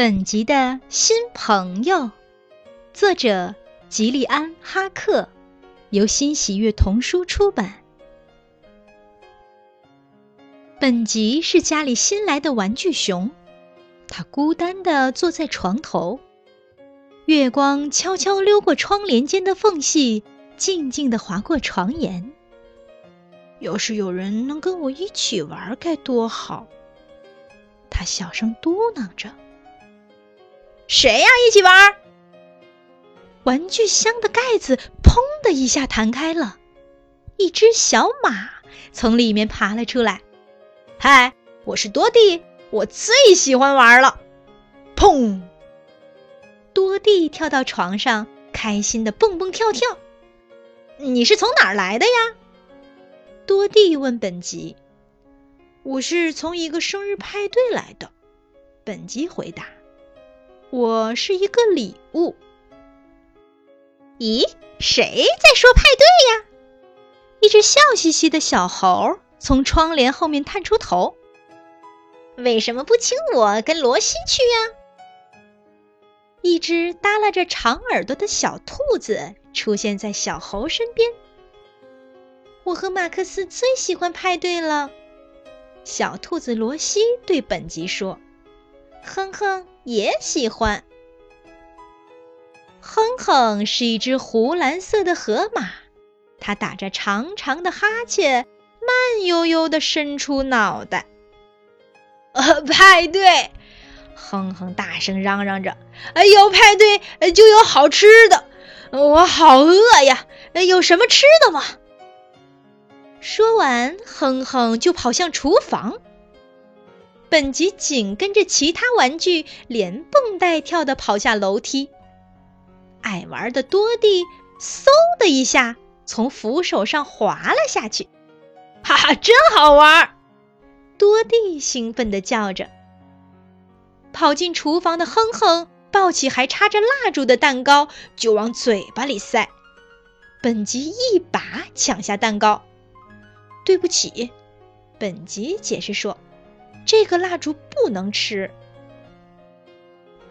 本集的新朋友，作者吉利安·哈克，由新喜悦童书出版。本集是家里新来的玩具熊，它孤单的坐在床头，月光悄悄溜过窗帘间的缝隙，静静的划过床沿。要是有人能跟我一起玩，该多好！他小声嘟囔着。谁呀？一起玩？玩具箱的盖子砰的一下弹开了，一只小马从里面爬了出来。嗨，我是多蒂，我最喜欢玩了。砰！多蒂跳到床上，开心的蹦蹦跳跳。你是从哪儿来的呀？多蒂问本吉。我是从一个生日派对来的。本吉回答。我是一个礼物。咦，谁在说派对呀？一只笑嘻嘻的小猴从窗帘后面探出头。为什么不请我跟罗西去呀？一只耷拉着长耳朵的小兔子出现在小猴身边。我和马克思最喜欢派对了。小兔子罗西对本吉说。哼哼也喜欢。哼哼是一只湖蓝色的河马，它打着长长的哈欠，慢悠悠地伸出脑袋。呃，派对！哼哼大声嚷嚷着：“哎有派对就有好吃的，我好饿呀！有什么吃的吗？”说完，哼哼就跑向厨房。本吉紧跟着其他玩具，连蹦带跳的跑下楼梯。爱玩的多蒂嗖的一下从扶手上滑了下去，哈哈，真好玩！多蒂兴奋地叫着。跑进厨房的哼哼抱起还插着蜡烛的蛋糕就往嘴巴里塞。本吉一把抢下蛋糕，对不起，本吉解释说。这个蜡烛不能吃。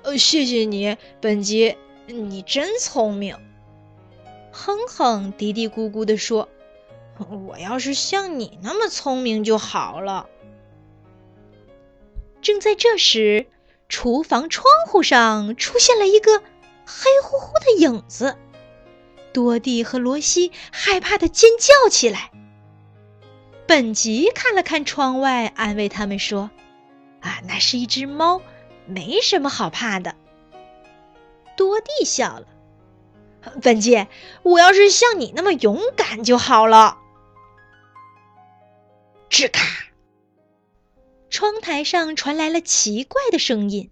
呃，谢谢你，本吉，你真聪明。哼哼嘀嘀咕咕地说：“我要是像你那么聪明就好了。”正在这时，厨房窗户上出现了一个黑乎乎的影子，多蒂和罗西害怕的尖叫起来。本吉看了看窗外，安慰他们说：“啊，那是一只猫，没什么好怕的。”多蒂笑了：“本吉，我要是像你那么勇敢就好了。”吱咔，窗台上传来了奇怪的声音，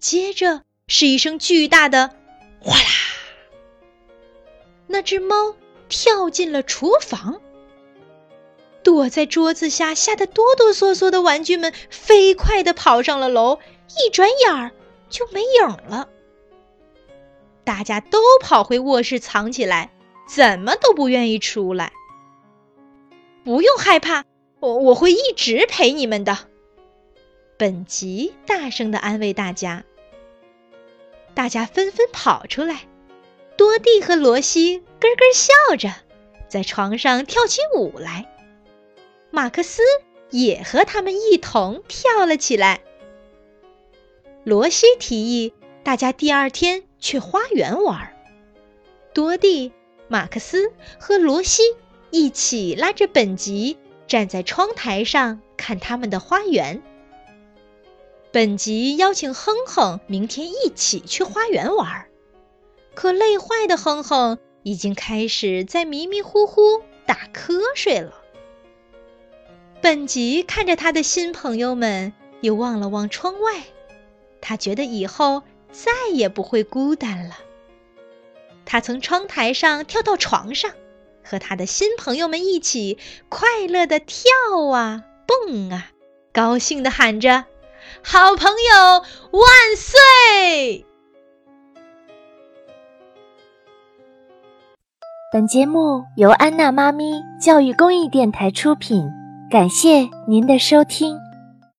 接着是一声巨大的“哗啦”，那只猫跳进了厨房。躲在桌子下吓得哆哆嗦嗦的玩具们飞快地跑上了楼，一转眼儿就没影了。大家都跑回卧室藏起来，怎么都不愿意出来。不用害怕，我我会一直陪你们的。本吉大声地安慰大家。大家纷纷跑出来，多蒂和罗西咯咯笑着，在床上跳起舞来。马克思也和他们一同跳了起来。罗西提议大家第二天去花园玩。多蒂、马克思和罗西一起拉着本吉站在窗台上看他们的花园。本吉邀请哼哼明天一起去花园玩，可累坏的哼哼已经开始在迷迷糊糊打瞌睡了。本吉看着他的新朋友们，又望了望窗外，他觉得以后再也不会孤单了。他从窗台上跳到床上，和他的新朋友们一起快乐的跳啊蹦啊，高兴的喊着：“好朋友万岁！”本节目由安娜妈咪教育公益电台出品。感谢您的收听。